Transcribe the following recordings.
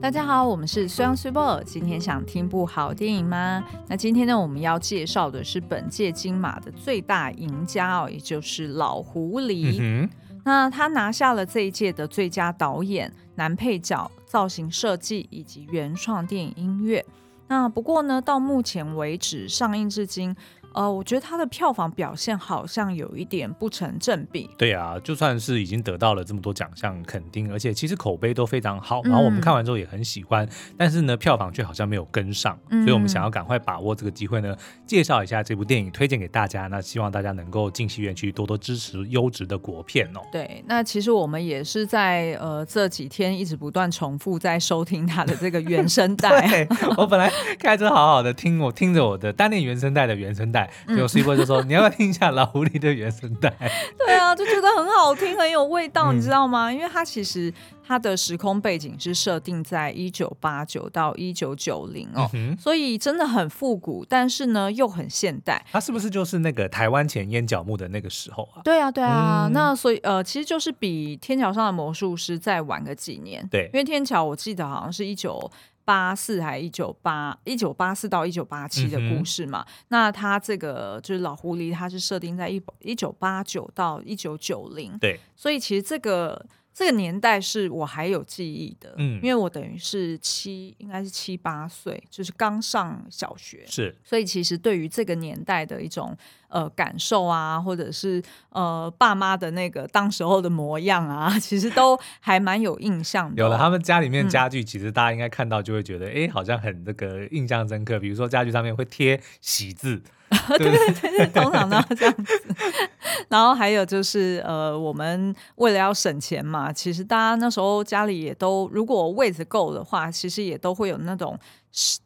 大家好，我们是虽阳虽播。今天想听部好电影吗？那今天呢，我们要介绍的是本届金马的最大赢家哦，也就是老狐狸。嗯、那他拿下了这一届的最佳导演、男配角、造型设计以及原创电影音乐。那不过呢，到目前为止上映至今。呃，我觉得它的票房表现好像有一点不成正比。对啊，就算是已经得到了这么多奖项肯定，而且其实口碑都非常好，然后我们看完之后也很喜欢，嗯、但是呢，票房却好像没有跟上，嗯、所以我们想要赶快把握这个机会呢，介绍一下这部电影，推荐给大家。那希望大家能够进戏院去多多支持优质的国片哦。对，那其实我们也是在呃这几天一直不断重复在收听它的这个原声带。我本来开车好好的听，我听着我的单恋原声带的原声带。就 C 波就说：“你要不要听一下老狐狸的原声带？” 对啊，就觉得很好听，很有味道，你知道吗？因为它其实它的时空背景是设定在一九八九到一九九零哦，所以真的很复古，但是呢又很现代。它是不是就是那个台湾前烟角木的那个时候啊？对啊，对啊。那所以呃，其实就是比《天桥上的魔术师》再晚个几年。对，因为《天桥》我记得好像是一九。八四还一九八一九八四到一九八七的故事嘛？嗯、那他这个就是老狐狸，他是设定在一一九八九到一九九零。对，所以其实这个这个年代是我还有记忆的，嗯，因为我等于是七应该是七八岁，就是刚上小学，是，所以其实对于这个年代的一种。呃，感受啊，或者是呃，爸妈的那个当时候的模样啊，其实都还蛮有印象的。有了，他们家里面家具，其实大家应该看到就会觉得，哎、嗯，好像很那个印象深刻。比如说家具上面会贴喜字，对对对对，通常都要这样子。然后还有就是，呃，我们为了要省钱嘛，其实大家那时候家里也都，如果位子够的话，其实也都会有那种。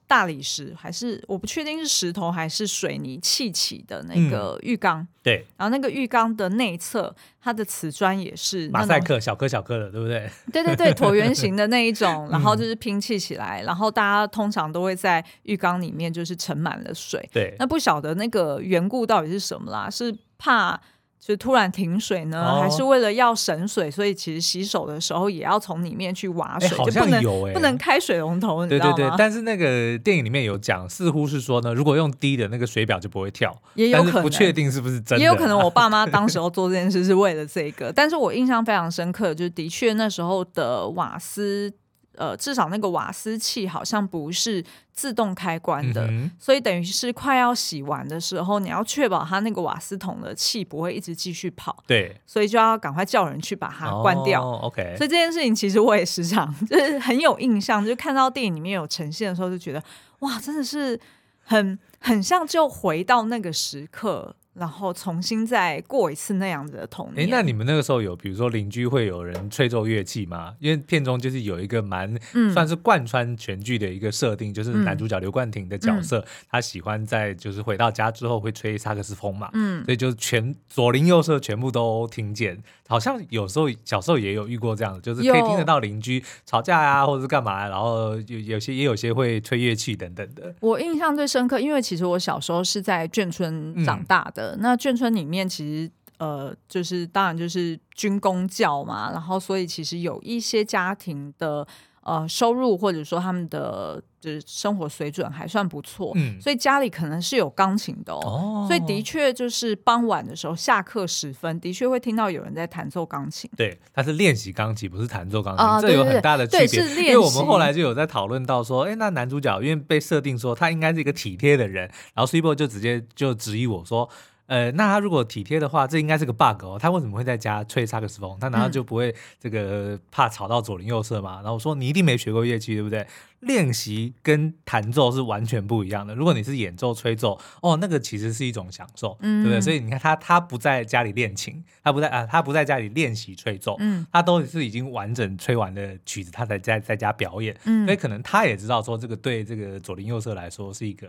大理石还是我不确定是石头还是水泥砌起的那个浴缸，嗯，对，然后那个浴缸的内侧，它的瓷砖也是马赛克，小颗小颗的，对不对？对对对，椭圆形的那一种，然后就是拼砌起来，嗯、然后大家通常都会在浴缸里面就是盛满了水，对，那不晓得那个缘故到底是什么啦？是怕。就突然停水呢，哦、还是为了要省水，所以其实洗手的时候也要从里面去挖水，好像有哎，不能开水龙头，你知道吗？对对对，但是那个电影里面有讲，似乎是说呢，如果用低的那个水表就不会跳，也有可能不确定是不是真的，也有可能我爸妈 当时候做这件事是为了这个，但是我印象非常深刻，就是的确那时候的瓦斯。呃，至少那个瓦斯器好像不是自动开关的，嗯、所以等于是快要洗完的时候，你要确保它那个瓦斯桶的气不会一直继续跑。对，所以就要赶快叫人去把它关掉。哦、OK，所以这件事情其实我也时常就是很有印象，就看到电影里面有呈现的时候，就觉得哇，真的是很很像就回到那个时刻。然后重新再过一次那样子的童年。哎，那你们那个时候有，比如说邻居会有人吹奏乐器吗？因为片中就是有一个蛮、嗯、算是贯穿全剧的一个设定，就是男主角刘冠廷的角色，嗯、他喜欢在就是回到家之后会吹萨克斯风嘛，嗯，所以就是全左邻右舍全部都听见。好像有时候小时候也有遇过这样的，就是可以听得到邻居吵架呀、啊，或者是干嘛，然后有有些也有些会吹乐器等等的。我印象最深刻，因为其实我小时候是在眷村长大的。嗯、那眷村里面其实呃，就是当然就是军公教嘛，然后所以其实有一些家庭的。呃，收入或者说他们的就是生活水准还算不错，嗯，所以家里可能是有钢琴的哦，哦所以的确就是傍晚的时候下课时分，的确会听到有人在弹奏钢琴。对，他是练习钢琴，不是弹奏钢琴，呃、这有很大的区别。对，因为我们后来就有在讨论到说，哎，那男主角因为被设定说他应该是一个体贴的人，然后 Cibo 就直接就质疑我说。呃，那他如果体贴的话，这应该是个 bug 哦。他为什么会在家吹萨克斯风？他难道就不会这个怕吵到左邻右舍吗？然后我说你一定没学过乐器，对不对？练习跟弹奏是完全不一样的。如果你是演奏吹奏，哦，那个其实是一种享受，嗯、对不对？所以你看他，他不在家里练琴，他不在啊，他不在家里练习吹奏，嗯，他都是已经完整吹完的曲子，他才在在家表演。嗯，所以可能他也知道说，这个对这个左邻右舍来说是一个。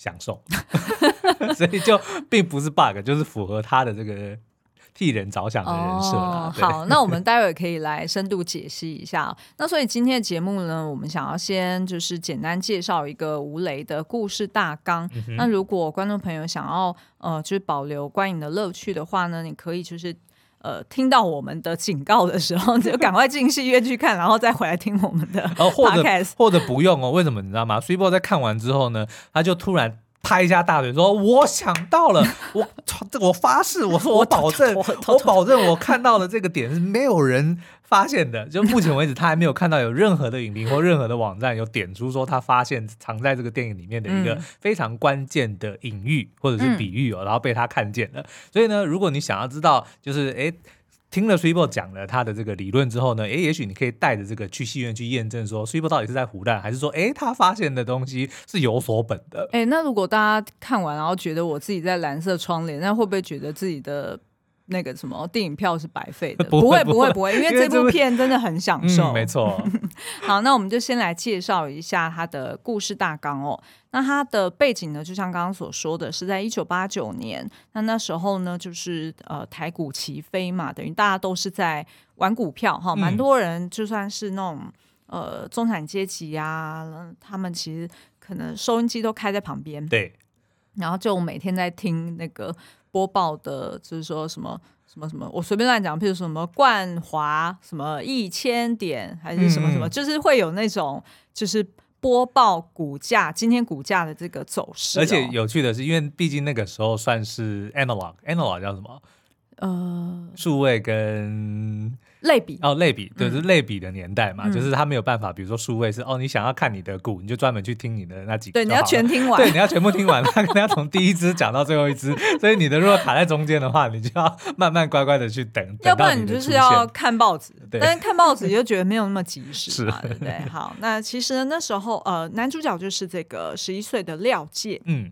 享受，所以就并不是 bug，就是符合他的这个替人着想的人设。哦、好，那我们待会可以来深度解析一下。那所以今天的节目呢，我们想要先就是简单介绍一个吴雷的故事大纲。嗯、那如果观众朋友想要呃，就是保留观影的乐趣的话呢，你可以就是。呃听到我们的警告的时候，就赶快进戏院去看，然后再回来听我们的。哦，或者或者不用哦？为什么你知道吗？Switchbot 在看完之后呢，他就突然。拍一下大腿说：“我想到了，我这我发誓，我说我保证，我保证，我看到的这个点是没有人发现的。就目前为止，他还没有看到有任何的影评或任何的网站有点出说他发现藏在这个电影里面的一个非常关键的隐喻或者是比喻哦，然后被他看见了。所以呢，如果你想要知道，就是诶。听了 Sweebo 讲了他的这个理论之后呢，诶，也许你可以带着这个去戏院去验证，说 Switchbot 到底是在胡乱，还是说，诶，他发现的东西是有所本的。诶，那如果大家看完然后觉得我自己在蓝色窗帘，那会不会觉得自己的那个什么电影票是白费的？不会，不会，不会，因为这部片真的很享受。嗯、没错。好，那我们就先来介绍一下它的故事大纲哦。那它的背景呢，就像刚刚所说的是在一九八九年。那那时候呢，就是呃台股齐飞嘛，等于大家都是在玩股票哈，蛮多人就算是那种呃中产阶级啊，他们其实可能收音机都开在旁边，对，然后就每天在听那个播报的，就是说什么什么什么，我随便乱讲，譬如什么冠华什么一千点，还是什么什么，嗯、就是会有那种就是。播报股价，今天股价的这个走势，而且有趣的是，因为毕竟那个时候算是 analog，analog 叫什么？呃，数位跟。类比。哦，类比对，是类比的年代嘛，嗯、就是他没有办法，比如说数位是哦，你想要看你的股，你就专门去听你的那几个，对，你要全听完，对，你要全部听完，他可能要从第一支讲到最后一支，所以你的如果卡在中间的话，你就要慢慢乖乖的去等，要不然你就是要看报纸，对。但是看报纸就觉得没有那么及时嘛，是 对不对？好，那其实那时候呃，男主角就是这个十一岁的廖介，嗯，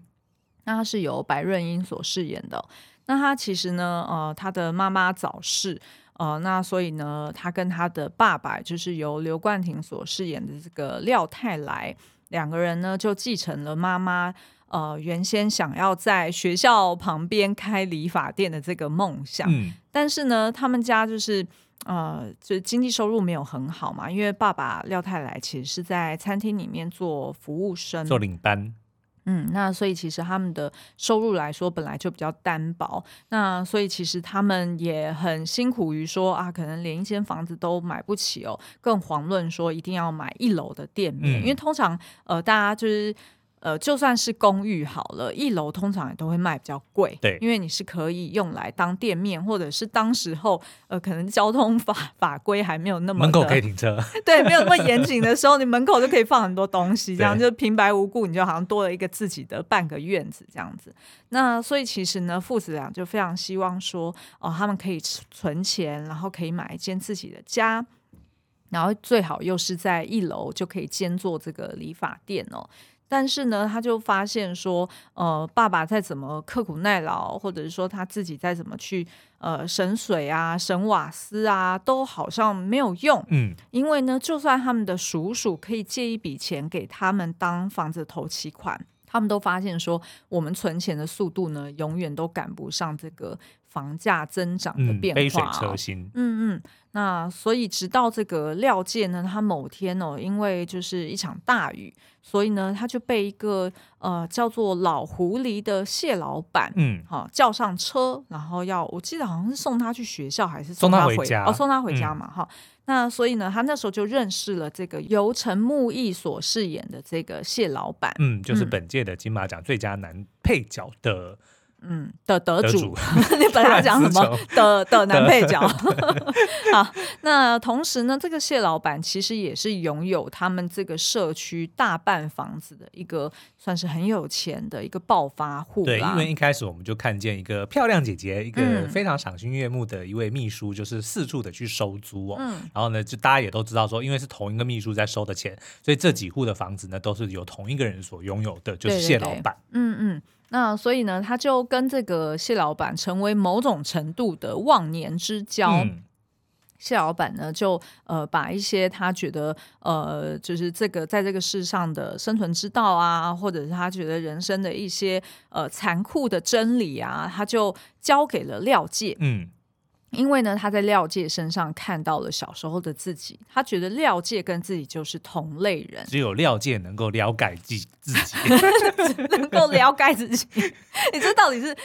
那他是由白润英所饰演的，那他其实呢，呃，他的妈妈早逝。呃，那所以呢，他跟他的爸爸就是由刘冠廷所饰演的这个廖泰来两个人呢，就继承了妈妈呃原先想要在学校旁边开理发店的这个梦想。嗯，但是呢，他们家就是呃，就经济收入没有很好嘛，因为爸爸廖泰来其实是在餐厅里面做服务生，做领班。嗯，那所以其实他们的收入来说本来就比较单薄，那所以其实他们也很辛苦于说啊，可能连一间房子都买不起哦，更遑论说一定要买一楼的店面，嗯、因为通常呃大家就是。呃，就算是公寓好了，一楼通常也都会卖比较贵，对，因为你是可以用来当店面，或者是当时候呃，可能交通法法规还没有那么门口可以停车，对，没有那么严谨的时候，你门口就可以放很多东西，这样就平白无故你就好像多了一个自己的半个院子这样子。那所以其实呢，父子俩就非常希望说，哦，他们可以存钱，然后可以买一间自己的家，然后最好又是在一楼就可以兼做这个理发店哦。但是呢，他就发现说，呃，爸爸再怎么刻苦耐劳，或者是说他自己再怎么去呃省水啊、省瓦斯啊，都好像没有用。嗯，因为呢，就算他们的叔叔可以借一笔钱给他们当房子头期款，他们都发现说，我们存钱的速度呢，永远都赶不上这个房价增长的变化。杯水车薪。嗯嗯。那所以，直到这个廖介呢，他某天哦，因为就是一场大雨，所以呢，他就被一个呃叫做老狐狸的谢老板，嗯，好叫上车，然后要我记得好像是送他去学校，还是送他回，家？哦，送他回家嘛，哈、嗯。那所以呢，他那时候就认识了这个由陈木易所饰演的这个谢老板，嗯，就是本届的金马奖最佳男配角的。嗯的得主，得主 你本来讲什么 的的男配角？好，那同时呢，这个谢老板其实也是拥有他们这个社区大半房子的一个，算是很有钱的一个暴发户。对，因为一开始我们就看见一个漂亮姐姐，一个非常赏心悦目的一位秘书，就是四处的去收租哦。嗯，然后呢，就大家也都知道说，因为是同一个秘书在收的钱，所以这几户的房子呢，都是由同一个人所拥有的，就是谢老板。嗯嗯。那所以呢，他就跟这个谢老板成为某种程度的忘年之交。嗯、谢老板呢，就呃把一些他觉得呃就是这个在这个世上的生存之道啊，或者是他觉得人生的一些呃残酷的真理啊，他就交给了廖介。嗯。因为呢，他在廖介身上看到了小时候的自己，他觉得廖介跟自己就是同类人，只有廖介能够了解自自己，能够了解自己。你这到底是，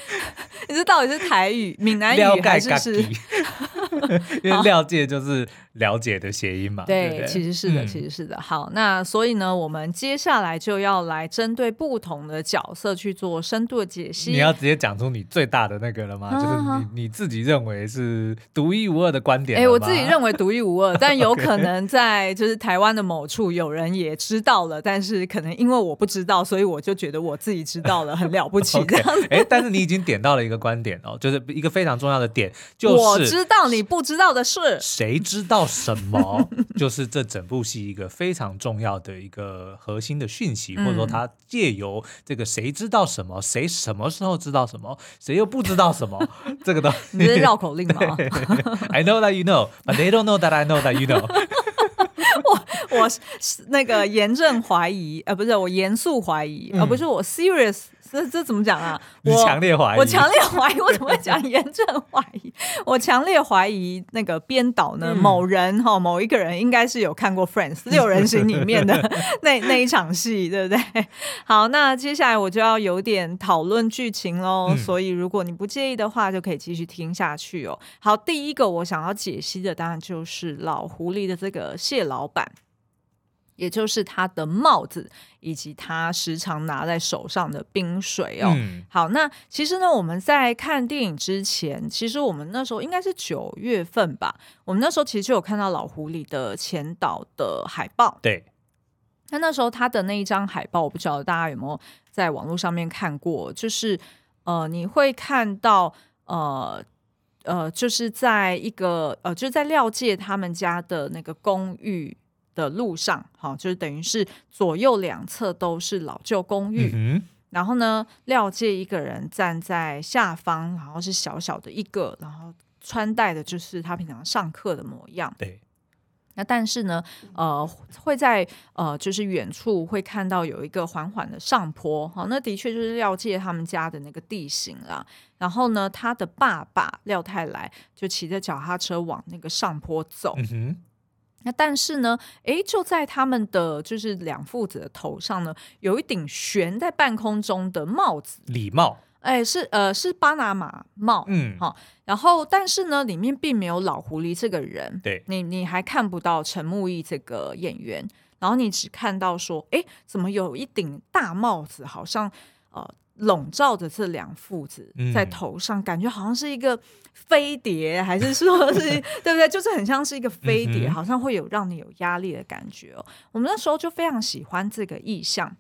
你这到底是台语、闽南语还是是？因为廖介就是。了解的谐音嘛？对，对对其实是的，嗯、其实是的。好，那所以呢，我们接下来就要来针对不同的角色去做深度的解析。你要直接讲出你最大的那个了吗？啊、就是你你自己认为是独一无二的观点。哎，我自己认为独一无二，但有 可能在就是台湾的某处有人也知道了，但是可能因为我不知道，所以我就觉得我自己知道了，很了不起这样子。哎，但是你已经点到了一个观点哦，就是一个非常重要的点，就是我知道你不知道的事，谁知道？什么？就是这整部戏一个非常重要的一个核心的讯息，或者说他借由这个谁知道什么，谁什么时候知道什么，谁又不知道什么，这个都你是绕口令吗？I know that you know, but they don't know that I know that you know 我我那个严正怀疑，呃，不是我严肃怀疑，而、嗯呃、不是我 serious。这这怎么讲啊？我强烈怀疑，我强烈怀疑，我怎么会讲严正怀疑？我强烈怀疑那个编导呢，嗯、某人哈，某一个人应该是有看过《Friends》六人行里面的那那一场戏，对不对？好，那接下来我就要有点讨论剧情喽。嗯、所以如果你不介意的话，就可以继续听下去哦。好，第一个我想要解析的，当然就是老狐狸的这个谢老板。也就是他的帽子，以及他时常拿在手上的冰水哦。嗯、好，那其实呢，我们在看电影之前，其实我们那时候应该是九月份吧。我们那时候其实就有看到老狐狸的前导的海报。对，那那时候他的那一张海报，我不知道大家有没有在网络上面看过，就是呃，你会看到呃呃，就是在一个呃，就是在廖界他们家的那个公寓。的路上，好，就是等于是左右两侧都是老旧公寓，嗯、然后呢，廖介一个人站在下方，然后是小小的一个，然后穿戴的就是他平常上课的模样。对，那但是呢，呃，会在呃，就是远处会看到有一个缓缓的上坡，好，那的确就是廖介他们家的那个地形啦。然后呢，他的爸爸廖太来就骑着脚踏车往那个上坡走。嗯那但是呢，诶，就在他们的就是两父子的头上呢，有一顶悬在半空中的帽子，礼帽，诶，是呃是巴拿马帽，嗯，好，然后但是呢，里面并没有老狐狸这个人，对，你你还看不到陈木易这个演员，然后你只看到说，诶，怎么有一顶大帽子，好像呃。笼罩着这两父子在头上，嗯、感觉好像是一个飞碟，还是说是 对不对？就是很像是一个飞碟，嗯、好像会有让你有压力的感觉哦。我们那时候就非常喜欢这个意象，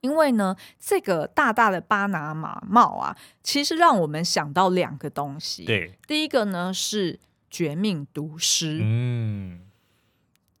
因为呢，这个大大的巴拿马帽啊，其实让我们想到两个东西。对，第一个呢是绝命毒师。嗯。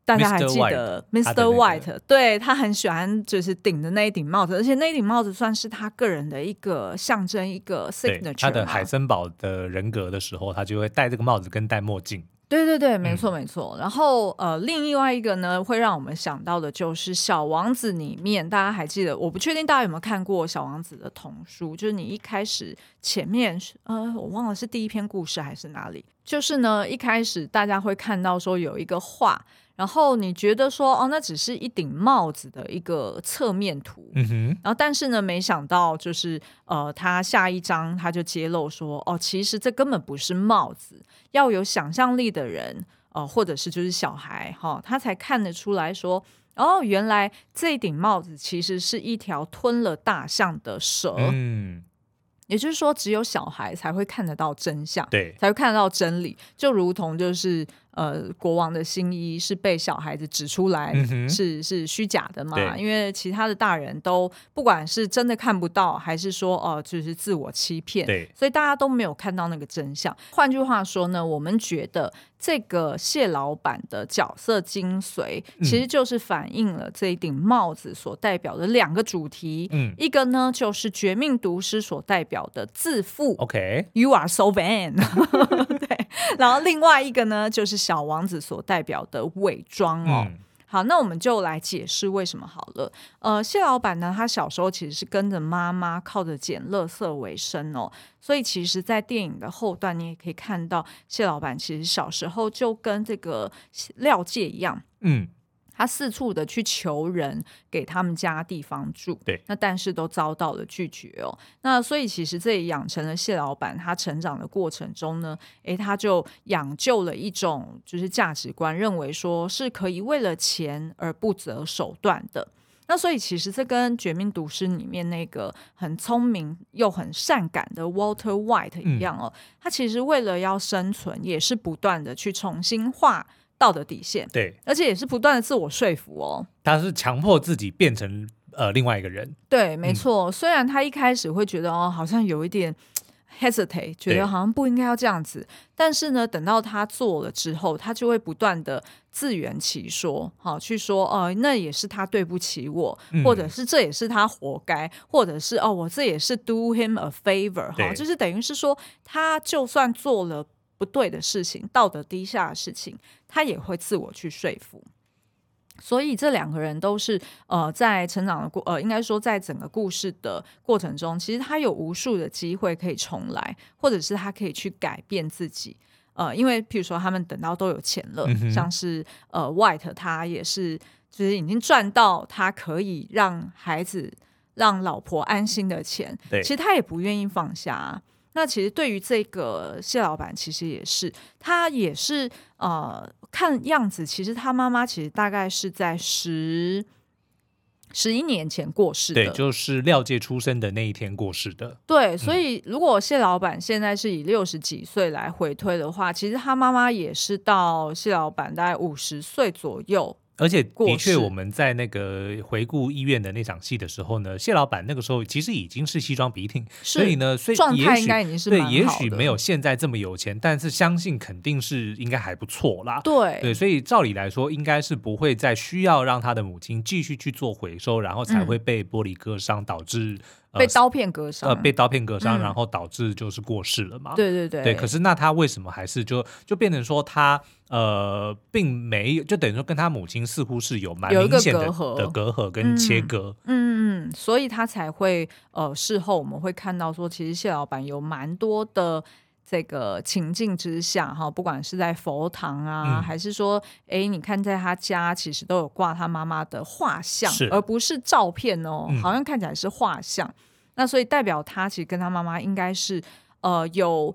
大家还记得 Mr. White？, Mr. White 对，他很喜欢就是顶的那一顶帽子，而且那一顶帽子算是他个人的一个象征，一个 signature。他的海森堡的人格的时候，他就会戴这个帽子跟戴墨镜。对对对，没错没错。嗯、然后呃，另外一个呢，会让我们想到的就是《小王子》里面，大家还记得？我不确定大家有没有看过《小王子》的童书，就是你一开始前面呃，我忘了是第一篇故事还是哪里，就是呢，一开始大家会看到说有一个画。然后你觉得说哦，那只是一顶帽子的一个侧面图，嗯哼。然后但是呢，没想到就是呃，他下一章他就揭露说哦，其实这根本不是帽子，要有想象力的人呃，或者是就是小孩哈、哦，他才看得出来说哦，原来这顶帽子其实是一条吞了大象的蛇。嗯。也就是说，只有小孩才会看得到真相，对，才会看得到真理，就如同就是。呃，国王的新衣是被小孩子指出来是是虚假的嘛？因为其他的大人都不管是真的看不到，还是说哦、呃，就是自我欺骗，对，所以大家都没有看到那个真相。换句话说呢，我们觉得这个谢老板的角色精髓，其实就是反映了这一顶帽子所代表的两个主题。嗯，一个呢就是绝命毒师所代表的自负，OK，You are so vain，对，然后另外一个呢就是。小王子所代表的伪装哦，嗯、好，那我们就来解释为什么好了。呃，谢老板呢，他小时候其实是跟着妈妈靠着捡垃圾为生哦，所以其实，在电影的后段，你也可以看到谢老板其实小时候就跟这个廖介一样，嗯。他四处的去求人给他们家地方住，对，那但是都遭到了拒绝哦。那所以其实这也养成了谢老板他成长的过程中呢，诶，他就养就了一种就是价值观，认为说是可以为了钱而不择手段的。那所以其实这跟《绝命毒师》里面那个很聪明又很善感的 Walter White 一样哦，嗯、他其实为了要生存，也是不断的去重新画。道德底线，对，而且也是不断的自我说服哦。他是强迫自己变成呃另外一个人，对，没错。嗯、虽然他一开始会觉得哦，好像有一点 hesitate，觉得好像不应该要这样子，但是呢，等到他做了之后，他就会不断的自圆其说，好去说哦、呃，那也是他对不起我，嗯、或者是这也是他活该，或者是哦，我这也是 do him a favor，哈对，就是等于是说，他就算做了。不对的事情，道德低下的事情，他也会自我去说服。所以这两个人都是呃，在成长的过呃，应该说在整个故事的过程中，其实他有无数的机会可以重来，或者是他可以去改变自己。呃，因为譬如说他们等到都有钱了，嗯、像是呃，White 他也是就是已经赚到他可以让孩子、让老婆安心的钱，其实他也不愿意放下啊。那其实对于这个谢老板，其实也是他也是呃，看样子，其实他妈妈其实大概是在十十一年前过世的，对，就是廖介出生的那一天过世的。对，所以如果谢老板现在是以六十几岁来回推的话，其实他妈妈也是到谢老板大概五十岁左右。而且的确，我们在那个回顾医院的那场戏的时候呢，谢老板那个时候其实已经是西装笔挺，所以呢，所以状态应该已经是对，也许没有现在这么有钱，但是相信肯定是应该还不错啦。对对，所以照理来说，应该是不会再需要让他的母亲继续去做回收，然后才会被玻璃割伤，导致。被刀片割伤，呃，被刀片割伤，嗯、然后导致就是过世了嘛。对对对，对。可是那他为什么还是就就变成说他呃，并没有，就等于说跟他母亲似乎是有蛮明显的隔阂的隔阂跟切割。嗯嗯嗯，所以他才会呃，事后我们会看到说，其实谢老板有蛮多的。这个情境之下，哈，不管是在佛堂啊，嗯、还是说，哎，你看在他家，其实都有挂他妈妈的画像，而不是照片哦，嗯、好像看起来是画像。那所以代表他其实跟他妈妈应该是，呃，有。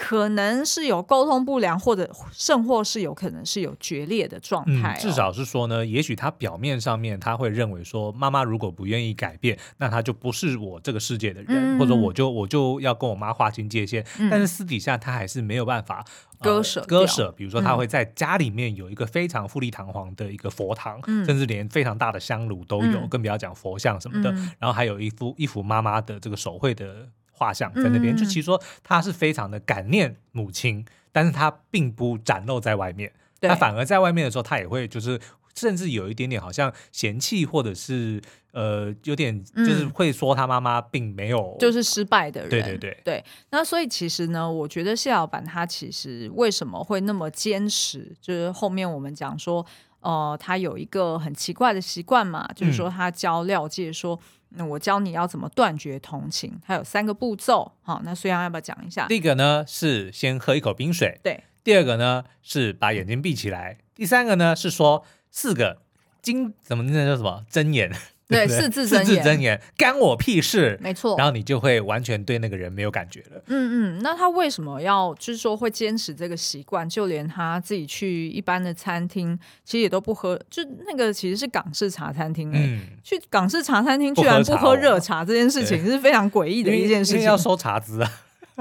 可能是有沟通不良，或者甚或是有可能是有决裂的状态、哦嗯。至少是说呢，也许他表面上面他会认为说，妈妈如果不愿意改变，那他就不是我这个世界的人，嗯、或者我就我就要跟我妈划清界限。嗯、但是私底下他还是没有办法、呃、割舍割舍。比如说他会在家里面有一个非常富丽堂皇的一个佛堂，嗯、甚至连非常大的香炉都有，嗯、更不要讲佛像什么的。嗯、然后还有一幅一幅妈妈的这个手绘的。画像在那边，嗯、就其实说他是非常的感念母亲，但是他并不展露在外面，他反而在外面的时候，他也会就是甚至有一点点好像嫌弃，或者是呃有点就是会说他妈妈并没有、嗯、就是失败的人，对对对对。那所以其实呢，我觉得谢老板他其实为什么会那么坚持，就是后面我们讲说，呃，他有一个很奇怪的习惯嘛，就是说他教廖介说。那我教你要怎么断绝同情，还有三个步骤。好，那孙杨要不要讲一下？第一个呢是先喝一口冰水，对。第二个呢是把眼睛闭起来。第三个呢是说四个金怎么那叫什么真言。对，四字真言，四字真言，干我屁事，没错。然后你就会完全对那个人没有感觉了。嗯嗯，那他为什么要就是说会坚持这个习惯？就连他自己去一般的餐厅，其实也都不喝，就那个其实是港式茶餐厅。嗯，去港式茶餐厅居然不喝热茶，这件事情是非常诡异的一件事情。要收茶资啊。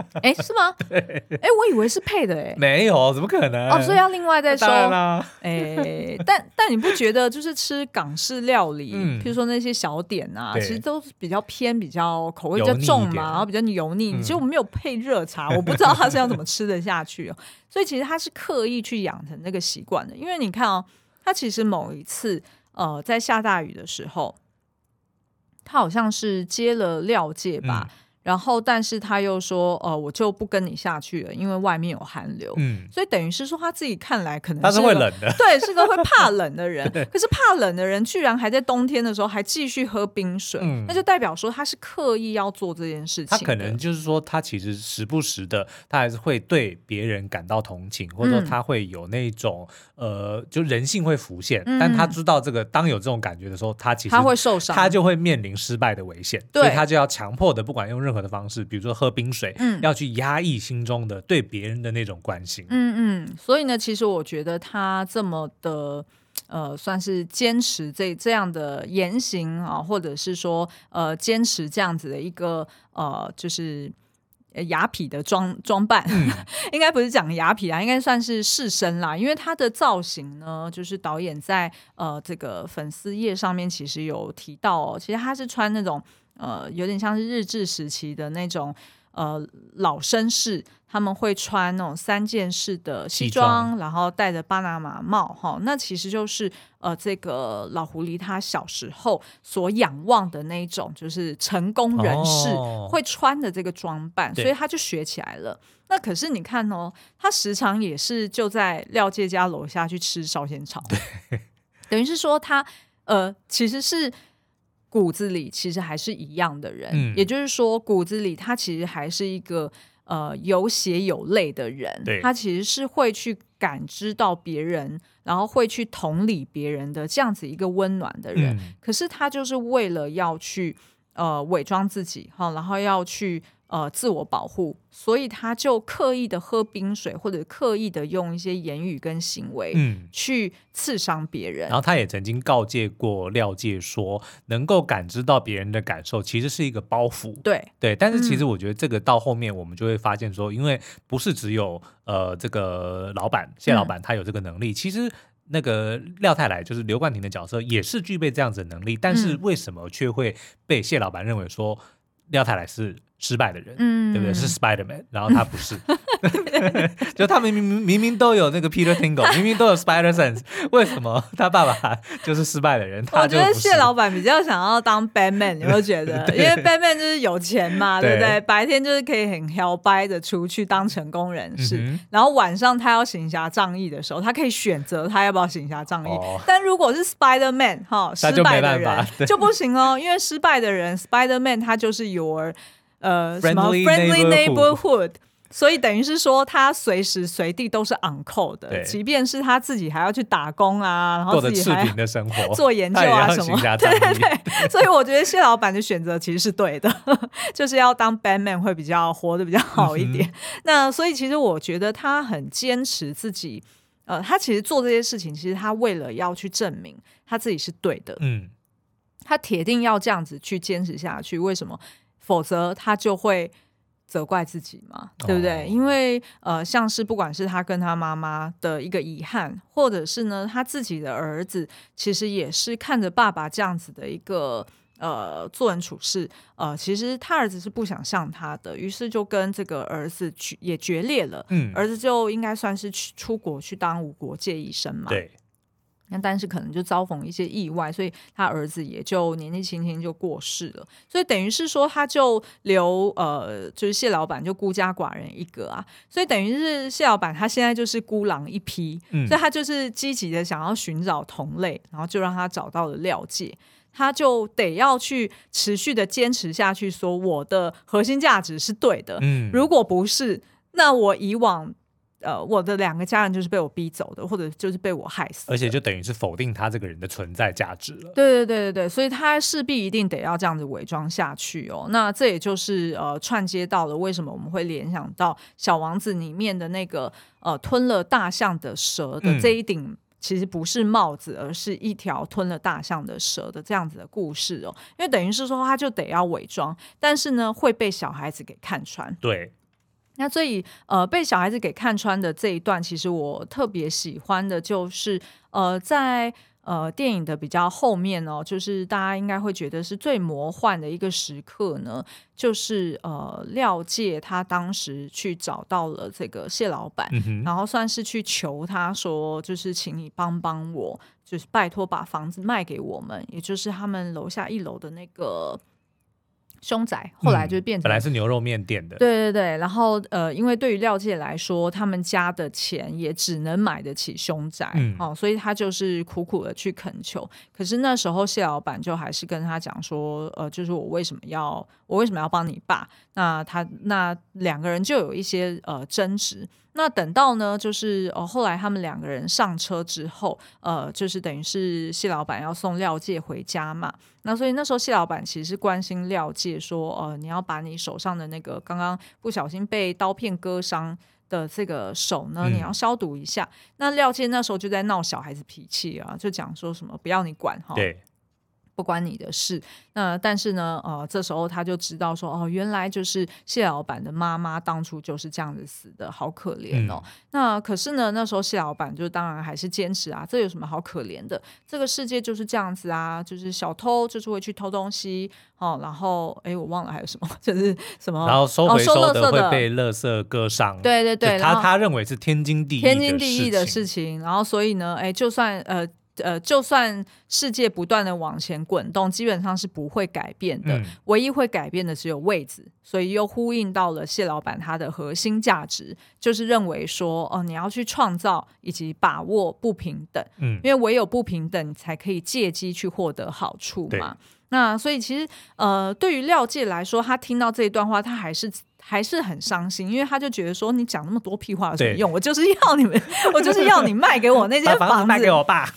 哎，是吗？哎，我以为是配的哎，没有，怎么可能？哦，所以要另外再收。哎，但但你不觉得就是吃港式料理，嗯、譬如说那些小点啊，其实都是比较偏比较口味比较重嘛，然后比较油腻。其实我没有配热茶，嗯、我不知道他是要怎么吃得下去。所以其实他是刻意去养成那个习惯的，因为你看哦，他其实某一次呃在下大雨的时候，他好像是接了料界吧。嗯然后但是他又说，呃，我就不跟你下去了，因为外面有寒流。嗯，所以等于是说他自己看来可能是他是会冷的，对，是个会怕冷的人。可是怕冷的人居然还在冬天的时候还继续喝冰水，嗯，那就代表说他是刻意要做这件事情。他可能就是说他其实时不时的他还是会对别人感到同情，或者说他会有那种呃，就人性会浮现，嗯，但他知道这个当有这种感觉的时候，他其实他会受伤，他就会面临失败的危险，对，所以他就要强迫的，不管用任何的方式，比如说喝冰水，嗯，要去压抑心中的对别人的那种关心，嗯嗯。所以呢，其实我觉得他这么的呃，算是坚持这这样的言行啊，或者是说呃，坚持这样子的一个呃，就是。雅痞的装装扮，嗯、应该不是讲雅痞啊，应该算是士绅啦。因为他的造型呢，就是导演在呃这个粉丝页上面其实有提到哦，其实他是穿那种呃有点像是日治时期的那种。呃，老绅士他们会穿那种三件式的西装，西装然后戴着巴拿马帽，哈，那其实就是呃，这个老狐狸他小时候所仰望的那种，就是成功人士会穿的这个装扮，哦、所以他就学起来了。那可是你看哦，他时常也是就在廖介家楼下去吃烧仙草，等于是说他呃，其实是。骨子里其实还是一样的人，嗯、也就是说，骨子里他其实还是一个呃有血有泪的人，他其实是会去感知到别人，然后会去同理别人的这样子一个温暖的人。嗯、可是他就是为了要去呃伪装自己哈，然后要去。呃，自我保护，所以他就刻意的喝冰水，或者刻意的用一些言语跟行为，嗯，去刺伤别人。然后他也曾经告诫过廖介说，能够感知到别人的感受，其实是一个包袱。对对，但是其实我觉得这个到后面我们就会发现说，因为不是只有呃这个老板谢老板他有这个能力，嗯、其实那个廖太来就是刘冠廷的角色也是具备这样子的能力，但是为什么却会被谢老板认为说廖太来是？失败的人，嗯，对不对？是 Spider-Man，然后他不是 就他明明明明都有那个 Peter Tingle，明明都有 Spider Sense，为什么他爸爸就是失败的人？我觉得谢老板比较想要当 Batman，你会觉得，因为 Batman 就是有钱嘛，对不对？白天就是可以很摇摆的出去当成功人士，然后晚上他要行侠仗义的时候，他可以选择他要不要行侠仗义。但如果是 Spider-Man 哈，失败的人就不行哦，因为失败的人 Spider-Man 他就是 your 呃，什么 friendly neighborhood，所以等于是说他随时随地都是 on call 的，即便是他自己还要去打工啊，然后自己还的生活 做研究啊什么，对对对，所以我觉得谢老板的选择其实是对的，就是要当 Batman 会比较活得比较好一点。那所以其实我觉得他很坚持自己，呃，他其实做这些事情，其实他为了要去证明他自己是对的，嗯，他铁定要这样子去坚持下去，为什么？否则他就会责怪自己嘛，对不对？Oh. 因为呃，像是不管是他跟他妈妈的一个遗憾，或者是呢他自己的儿子，其实也是看着爸爸这样子的一个呃做人处事，呃，其实他儿子是不想像他的，于是就跟这个儿子决也决裂了。嗯，儿子就应该算是去出国去当无国界医生嘛。对。那但是可能就遭逢一些意外，所以他儿子也就年纪轻轻就过世了。所以等于是说，他就留呃，就是谢老板就孤家寡人一个啊。所以等于是谢老板他现在就是孤狼一批，嗯、所以他就是积极的想要寻找同类，然后就让他找到了廖界，他就得要去持续的坚持下去，说我的核心价值是对的。嗯，如果不是，那我以往。呃，我的两个家人就是被我逼走的，或者就是被我害死，而且就等于是否定他这个人的存在价值了。对对对对对，所以他势必一定得要这样子伪装下去哦。那这也就是呃串接到了为什么我们会联想到《小王子》里面的那个呃吞了大象的蛇的这一顶，嗯、其实不是帽子，而是一条吞了大象的蛇的这样子的故事哦。因为等于是说，他就得要伪装，但是呢会被小孩子给看穿。对。那所以，呃，被小孩子给看穿的这一段，其实我特别喜欢的，就是呃，在呃电影的比较后面哦，就是大家应该会觉得是最魔幻的一个时刻呢，就是呃廖介他当时去找到了这个谢老板，嗯、然后算是去求他说，就是请你帮帮我，就是拜托把房子卖给我们，也就是他们楼下一楼的那个。凶宅后来就变成、嗯、本来是牛肉面店的，对对对。然后呃，因为对于廖介来说，他们家的钱也只能买得起凶宅，嗯、哦，所以他就是苦苦的去恳求。可是那时候谢老板就还是跟他讲说，呃，就是我为什么要我为什么要帮你爸？那他那两个人就有一些呃争执。那等到呢，就是呃后来他们两个人上车之后，呃，就是等于是谢老板要送廖介回家嘛。那所以那时候谢老板其实是关心廖介说，呃，你要把你手上的那个刚刚不小心被刀片割伤的这个手呢，你要消毒一下。嗯、那廖介那时候就在闹小孩子脾气啊，就讲说什么不要你管哈。对。不关你的事。那但是呢，呃，这时候他就知道说，哦，原来就是谢老板的妈妈当初就是这样子死的，好可怜哦。嗯、那可是呢，那时候谢老板就当然还是坚持啊，这有什么好可怜的？这个世界就是这样子啊，就是小偷就是会去偷东西哦。然后，哎，我忘了还有什么，就是什么，然后收回收的会被垃圾割伤。对对对，他他认为是天经地义天经地义的事情。然后，所以呢，哎，就算呃。呃，就算世界不断的往前滚动，基本上是不会改变的。嗯、唯一会改变的只有位置，所以又呼应到了谢老板他的核心价值，就是认为说，哦、呃，你要去创造以及把握不平等，嗯，因为唯有不平等，才可以借机去获得好处嘛。那所以其实，呃，对于廖介来说，他听到这一段话，他还是。还是很伤心，因为他就觉得说，你讲那么多屁话有什么用？我就是要你们，我就是要你卖给我那间 房子，卖给我爸。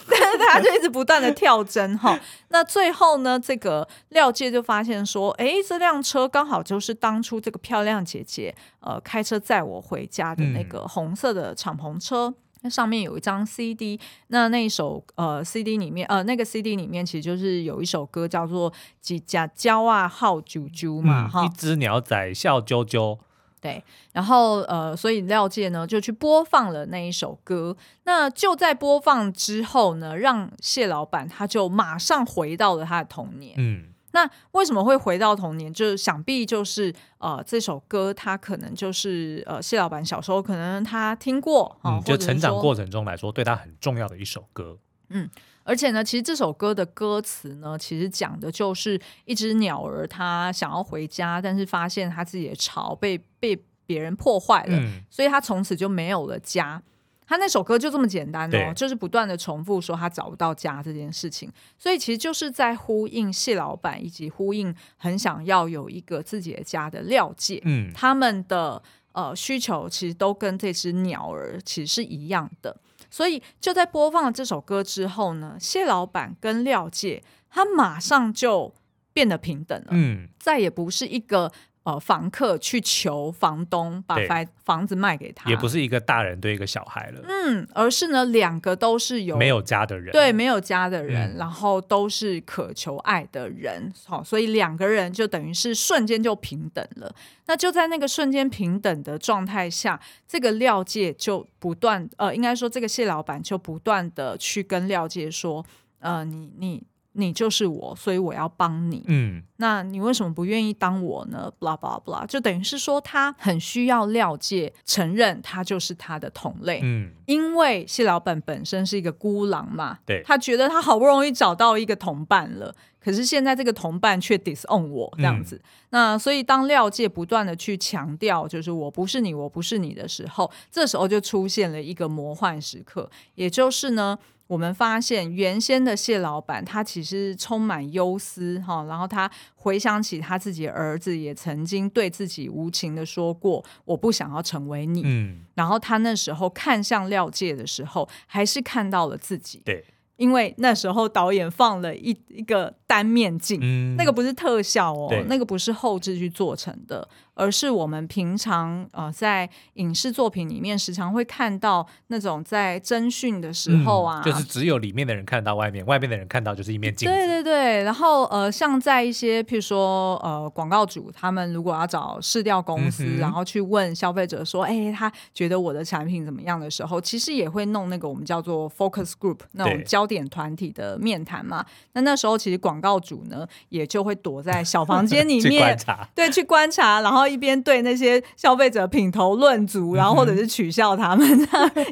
他就一直不断的跳针哈。那最后呢，这个廖介就发现说，哎，这辆车刚好就是当初这个漂亮姐姐呃开车载我回家的那个红色的敞篷车。嗯那上面有一张 CD，那那一首呃 CD 里面呃那个 CD 里面其实就是有一首歌叫做《几家骄啊好啾啾》嘛，哈、嗯，一只鸟仔笑啾啾。对，然后呃，所以廖介呢就去播放了那一首歌。那就在播放之后呢，让谢老板他就马上回到了他的童年。嗯。那为什么会回到童年？就是想必就是呃这首歌，他可能就是呃谢老板小时候可能他听过啊，嗯、就成长过程中来说，对他很重要的一首歌。嗯，而且呢，其实这首歌的歌词呢，其实讲的就是一只鸟儿，它想要回家，但是发现它自己的巢被被别人破坏了，嗯、所以它从此就没有了家。他那首歌就这么简单哦，就是不断的重复说他找不到家这件事情，所以其实就是在呼应谢老板以及呼应很想要有一个自己的家的廖介，嗯，他们的呃需求其实都跟这只鸟儿其实是一样的，所以就在播放了这首歌之后呢，谢老板跟廖介他马上就变得平等了，嗯，再也不是一个。呃，房客去求房东把房房子卖给他，也不是一个大人对一个小孩了，嗯，而是呢，两个都是有没有家的人，对，没有家的人，嗯、然后都是渴求爱的人，好，所以两个人就等于是瞬间就平等了。那就在那个瞬间平等的状态下，这个廖介就不断，呃，应该说这个谢老板就不断的去跟廖介说，呃，你你。你就是我，所以我要帮你。嗯，那你为什么不愿意当我呢？blah blah blah，就等于是说他很需要廖介承认他就是他的同类。嗯，因为谢老板本身是一个孤狼嘛，对，他觉得他好不容易找到一个同伴了，可是现在这个同伴却 disown 我这样子。嗯，那所以当廖介不断的去强调就是我不是你，我不是你的时候，这时候就出现了一个魔幻时刻，也就是呢。我们发现，原先的谢老板他其实充满忧思哈，然后他回想起他自己的儿子也曾经对自己无情的说过：“我不想要成为你。”嗯，然后他那时候看向廖介的时候，还是看到了自己。对。因为那时候导演放了一一个单面镜，嗯、那个不是特效哦，那个不是后置去做成的，而是我们平常呃在影视作品里面时常会看到那种在征讯的时候啊、嗯，就是只有里面的人看到外面，外面的人看到就是一面镜子。对对对，然后呃像在一些譬如说呃广告主他们如果要找试调公司，嗯、然后去问消费者说，哎，他觉得我的产品怎么样的时候，其实也会弄那个我们叫做 focus group 那种焦。点团体的面谈嘛，那那时候其实广告主呢也就会躲在小房间里 面，对，去观察，然后一边对那些消费者品头论足，然后或者是取笑他们，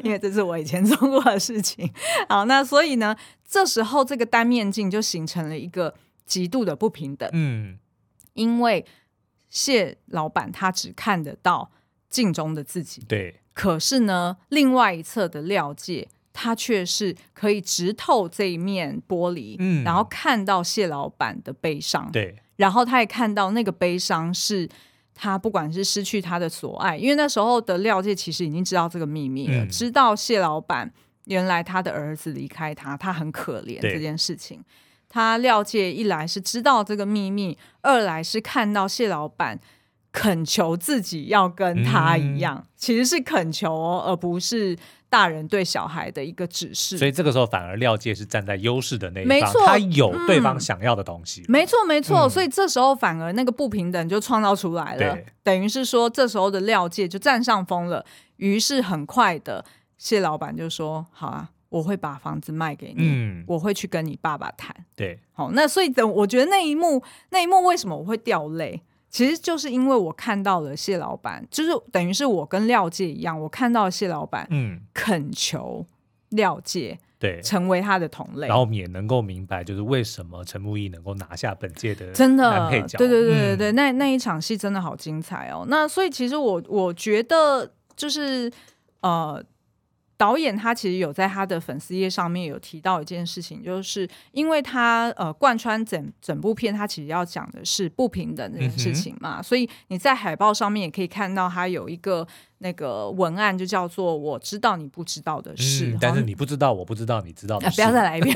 因为这是我以前做过的事情。好，那所以呢，这时候这个单面镜就形成了一个极度的不平等。嗯，因为谢老板他只看得到镜中的自己，对。可是呢，另外一侧的廖界，他却是可以直透这一面玻璃，嗯，然后看到谢老板的悲伤，对。然后他也看到那个悲伤是他不管是失去他的所爱，因为那时候的廖介其实已经知道这个秘密了，嗯、知道谢老板原来他的儿子离开他，他很可怜这件事情。他廖介一来是知道这个秘密，二来是看到谢老板恳求自己要跟他一样，嗯、其实是恳求哦，而不是大人对小孩的一个指示。所以这个时候反而廖界是站在优势的那一方，他有对方想要的东西。没错，没错。嗯、所以这时候反而那个不平等就创造出来了，对等于是说这时候的廖界就占上风了。于是很快的，谢老板就说：“好啊。”我会把房子卖给你，嗯、我会去跟你爸爸谈。对，好，那所以等我觉得那一幕，那一幕为什么我会掉泪？其实就是因为我看到了谢老板，就是等于是我跟廖介一样，我看到了谢老板，嗯，恳求廖介对成为他的同类，然后我们也能够明白，就是为什么陈木易能够拿下本届的真的男配角。对对对对对，嗯、那那一场戏真的好精彩哦。那所以其实我我觉得就是呃。导演他其实有在他的粉丝页上面有提到一件事情，就是因为他呃贯穿整整部片，他其实要讲的是不平等这件事情嘛，嗯、所以你在海报上面也可以看到他有一个。那个文案就叫做“我知道你不知道的事”，嗯、但是你不知道，我不知道你知道的事。啊、不要 再来一遍，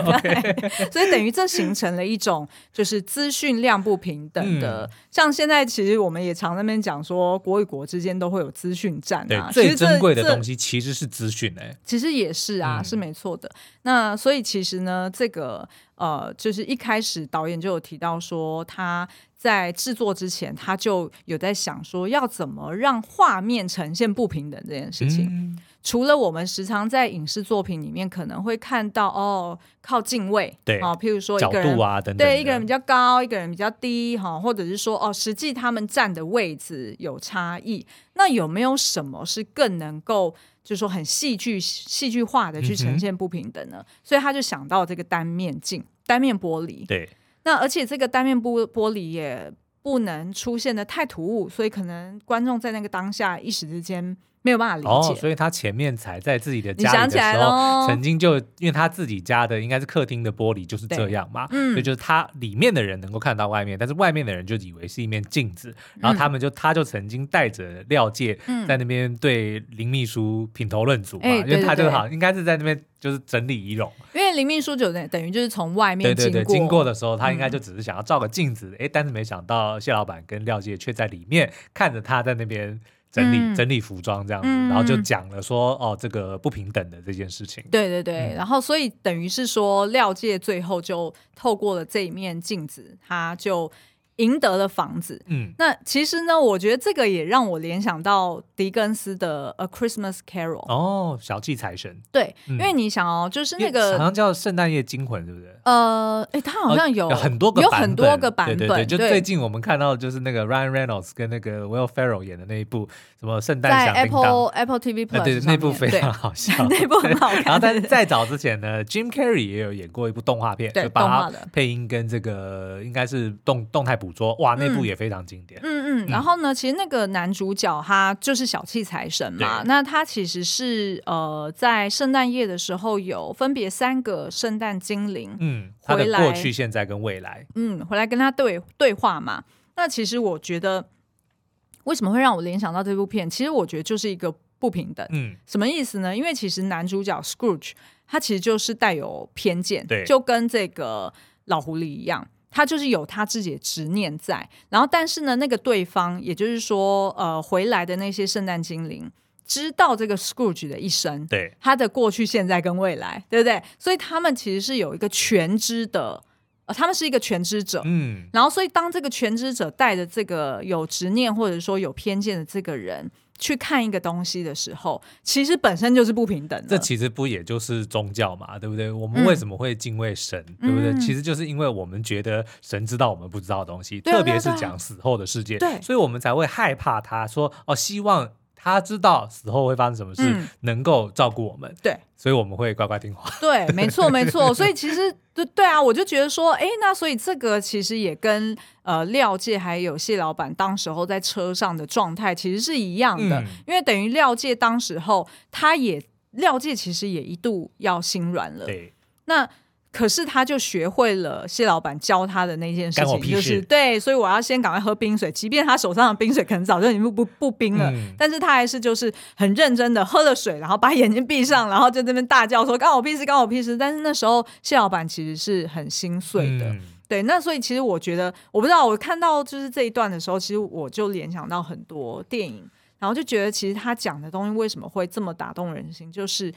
所以等于这形成了一种就是资讯量不平等的。嗯、像现在其实我们也常在那边讲说，国与国之间都会有资讯战啊。最珍贵的东西其实是资讯哎，其实也是啊，嗯、是没错的。那所以其实呢，这个呃，就是一开始导演就有提到说他。在制作之前，他就有在想说要怎么让画面呈现不平等这件事情。嗯、除了我们时常在影视作品里面可能会看到哦，靠近位，对，哦，譬如说一个人角度啊等等，对，一个人比较高，一个人比较低，哈，或者是说哦，实际他们站的位置有差异。那有没有什么是更能够，就是说很戏剧戏剧化的去呈现不平等呢？嗯、所以他就想到这个单面镜、单面玻璃，对。那而且这个单面玻玻璃也不能出现的太突兀，所以可能观众在那个当下一时之间。没有办法理解，哦，所以他前面才在自己的家里的时候，曾经就因为他自己家的应该是客厅的玻璃就是这样嘛，嗯，所以就是他里面的人能够看到外面，但是外面的人就以为是一面镜子，然后他们就他就曾经带着廖介在那边对林秘书品头论足嘛，因为他就好应该是在那边就是整理仪容，因为林秘书就等等于就是从外面对对对，经过。的时候，他应该就只是想要照个镜子，哎，但是没想到谢老板跟廖介却在里面看着他在那边。整理、嗯、整理服装这样子，嗯、然后就讲了说哦，这个不平等的这件事情。对对对，嗯、然后所以等于是说廖界最后就透过了这一面镜子，他就。赢得了房子，嗯，那其实呢，我觉得这个也让我联想到狄更斯的《A Christmas Carol》哦，小气财神，对，因为你想哦，就是那个好像叫《圣诞夜惊魂》，对不对？呃，哎，他好像有很多个有很多个版本，对对对，就最近我们看到就是那个 Ryan Reynolds 跟那个 Will Ferrell 演的那一部什么圣诞在 Apple Apple TV Plus，对，那部非常好笑，那部很好看。然后在再早之前呢，Jim Carrey 也有演过一部动画片，就把它配音跟这个应该是动动态捕捉，哇，那部。也非常经典。嗯嗯，然后呢，其实那个男主角他就是小气财神嘛。那他其实是呃，在圣诞夜的时候有分别三个圣诞精灵，嗯，他的过去、现在跟未来，嗯，回来跟他对对话嘛。那其实我觉得，为什么会让我联想到这部片？其实我觉得就是一个不平等。嗯，什么意思呢？因为其实男主角 Scrooge 他其实就是带有偏见，对，就跟这个老狐狸一样。他就是有他自己的执念在，然后但是呢，那个对方，也就是说，呃，回来的那些圣诞精灵，知道这个 Scrooge 的一生，对，他的过去、现在跟未来，对不对？所以他们其实是有一个全知的，呃，他们是一个全知者，嗯，然后所以当这个全知者带着这个有执念或者说有偏见的这个人。去看一个东西的时候，其实本身就是不平等的。这其实不也就是宗教嘛，对不对？我们为什么会敬畏神，嗯、对不对？嗯、其实就是因为我们觉得神知道我们不知道的东西，特别是讲死后的世界，对，所以我们才会害怕他说哦，希望。他知道死后会发生什么事，嗯、能够照顾我们。对，所以我们会乖乖听话。对，没错，没错。所以其实对对啊，我就觉得说，哎，那所以这个其实也跟呃廖介还有谢老板当时候在车上的状态其实是一样的，嗯、因为等于廖介当时候他也廖介其实也一度要心软了。对，那。可是他就学会了谢老板教他的那件事情，就是对，所以我要先赶快喝冰水，即便他手上的冰水可能早就已经不不不冰了，嗯、但是他还是就是很认真的喝了水，然后把眼睛闭上，然后就在那边大叫说：“关我屁事，关我屁事！”但是那时候谢老板其实是很心碎的，嗯、对。那所以其实我觉得，我不知道我看到就是这一段的时候，其实我就联想到很多电影，然后就觉得其实他讲的东西为什么会这么打动人心，就是。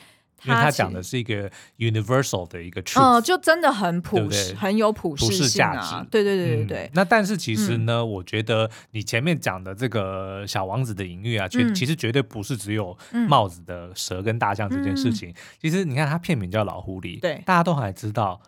因为他讲的是一个 universal 的一个 truth，嗯，就真的很普世，很有普世性啊，价值。对对对对对、嗯。那但是其实呢，嗯、我觉得你前面讲的这个小王子的隐喻啊，其、嗯、其实绝对不是只有帽子的蛇跟大象这件事情。嗯、其实你看，他片名叫老狐狸，对，大家都还知道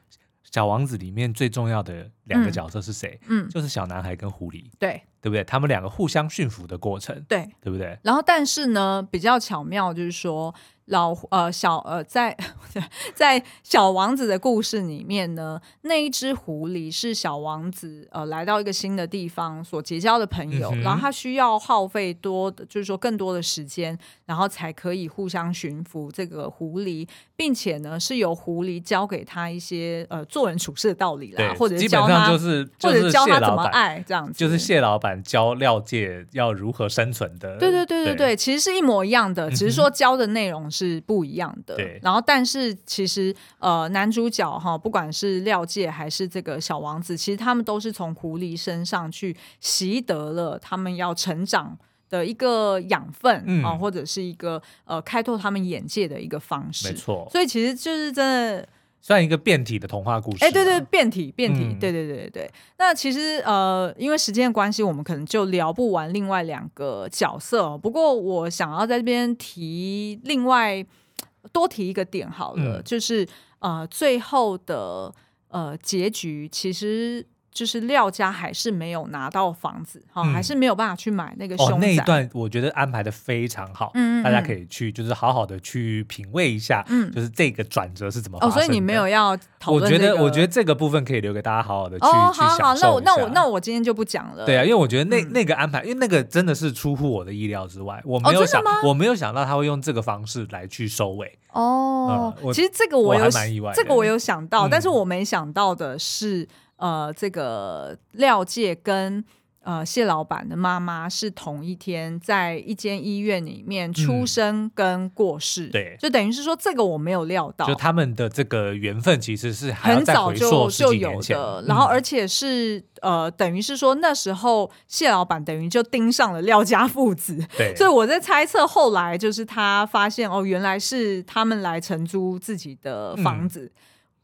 小王子里面最重要的两个角色是谁？嗯，就是小男孩跟狐狸，对，对不对？他们两个互相驯服的过程，对，对不对？然后，但是呢，比较巧妙就是说。老呃小呃在 在小王子的故事里面呢，那一只狐狸是小王子呃来到一个新的地方所结交的朋友，嗯、然后他需要耗费多的，就是说更多的时间，然后才可以互相驯服这个狐狸，并且呢是由狐狸教给他一些呃做人处事的道理啦，或者是教他就是、或者教他怎么爱这样子，就是。谢老板教廖界要如何生存的，对对对对对，对其实是一模一样的，只是说教的内容是。是不一样的，对。然后，但是其实，呃，男主角哈，不管是廖介还是这个小王子，其实他们都是从狐狸身上去习得了他们要成长的一个养分啊、或者是一个呃开拓他们眼界的一个方式。没错。所以其实就是真的。算一个变体的童话故事。哎，对对，变体，变体，嗯、对对对对。那其实呃，因为时间的关系，我们可能就聊不完另外两个角色。不过我想要在这边提另外多提一个点好了，嗯、就是呃，最后的呃结局其实。就是廖家还是没有拿到房子哈，还是没有办法去买那个凶宅。那一段我觉得安排的非常好，嗯，大家可以去就是好好的去品味一下，嗯，就是这个转折是怎么发生的。哦，所以你没有要讨论。我觉得我觉得这个部分可以留给大家好好的去去享受。那我那我那我今天就不讲了。对啊，因为我觉得那那个安排，因为那个真的是出乎我的意料之外，我没有想我没有想到他会用这个方式来去收尾。哦，其实这个我有蛮意外，这个我有想到，但是我没想到的是。呃，这个廖介跟呃谢老板的妈妈是同一天在一间医院里面出生跟过世，嗯、对，就等于是说这个我没有料到，就他们的这个缘分其实是很早就就有的，然后而且是、嗯、呃等于是说那时候谢老板等于就盯上了廖家父子，对，所以我在猜测后来就是他发现哦原来是他们来承租自己的房子。嗯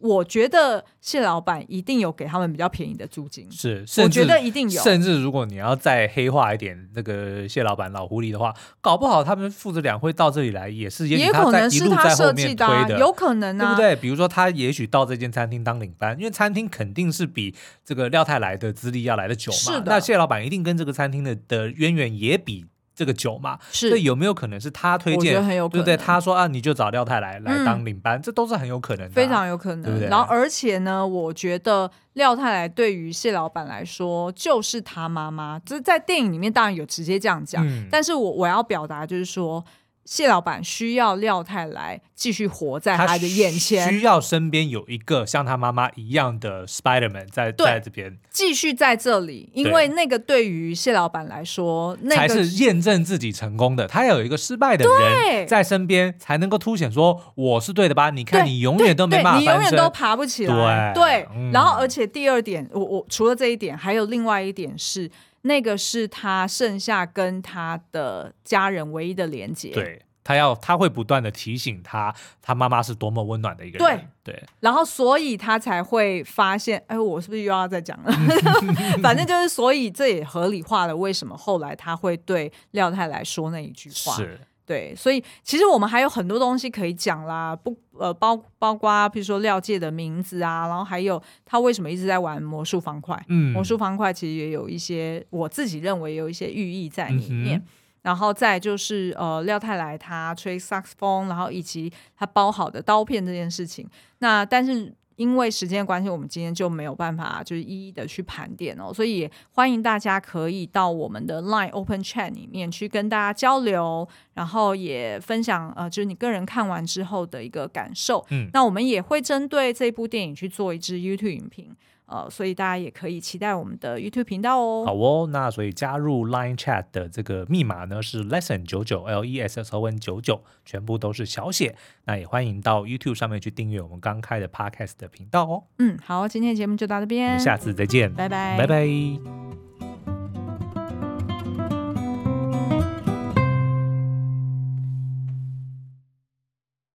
我觉得谢老板一定有给他们比较便宜的租金，是，我觉得一定有。甚至如果你要再黑化一点，那个谢老板老狐狸的话，搞不好他们父子俩会到这里来，也是也可能是他设计的，有可能啊，对不对？比如说他也许到这间餐厅当领班，因为餐厅肯定是比这个廖太来的资历要来的久嘛。是的。那谢老板一定跟这个餐厅的的渊源也比。这个酒嘛，是所以有没有可能是他推荐？我觉得很有可能。对不对？他说啊，你就找廖太来来当领班，嗯、这都是很有可能的、啊，非常有可能。对不对？然后而且呢，我觉得廖太来对于谢老板来说就是他妈妈，就是在电影里面当然有直接这样讲，嗯、但是我我要表达就是说。谢老板需要廖太来继续活在他的眼前，需要身边有一个像他妈妈一样的 Spider-Man 在对在这边继续在这里，因为那个对于谢老板来说，那个才是验证自己成功的。他要有一个失败的人在身边，才能够凸显说我是对的吧？你看你永远都没办法，你永远都爬不起来。对，对嗯、然后而且第二点，我我除了这一点，还有另外一点是。那个是他剩下跟他的家人唯一的连接，对，他要他会不断的提醒他，他妈妈是多么温暖的一个人，对，对，然后所以他才会发现，哎，我是不是又要再讲了？反正就是，所以这也合理化了为什么后来他会对廖太来说那一句话。是。对，所以其实我们还有很多东西可以讲啦，不呃包包括比如说廖界的名字啊，然后还有他为什么一直在玩魔术方块，嗯，魔术方块其实也有一些我自己认为有一些寓意在里面。嗯、然后再就是呃廖太来他吹萨克斯风，然后以及他包好的刀片这件事情。那但是。因为时间的关系，我们今天就没有办法就是一一的去盘点哦，所以也欢迎大家可以到我们的 Line Open Chat 里面去跟大家交流，然后也分享呃，就是你个人看完之后的一个感受。嗯，那我们也会针对这部电影去做一支 YouTube 影评。呃，所以大家也可以期待我们的 YouTube 频道哦。好哦，那所以加入 Line Chat 的这个密码呢是 Lesson 九九 L E S S O N 九九，全部都是小写。那也欢迎到 YouTube 上面去订阅我们刚开的 Podcast 的频道哦。嗯，好，今天的节目就到这边，我们下次再见，拜拜，拜拜。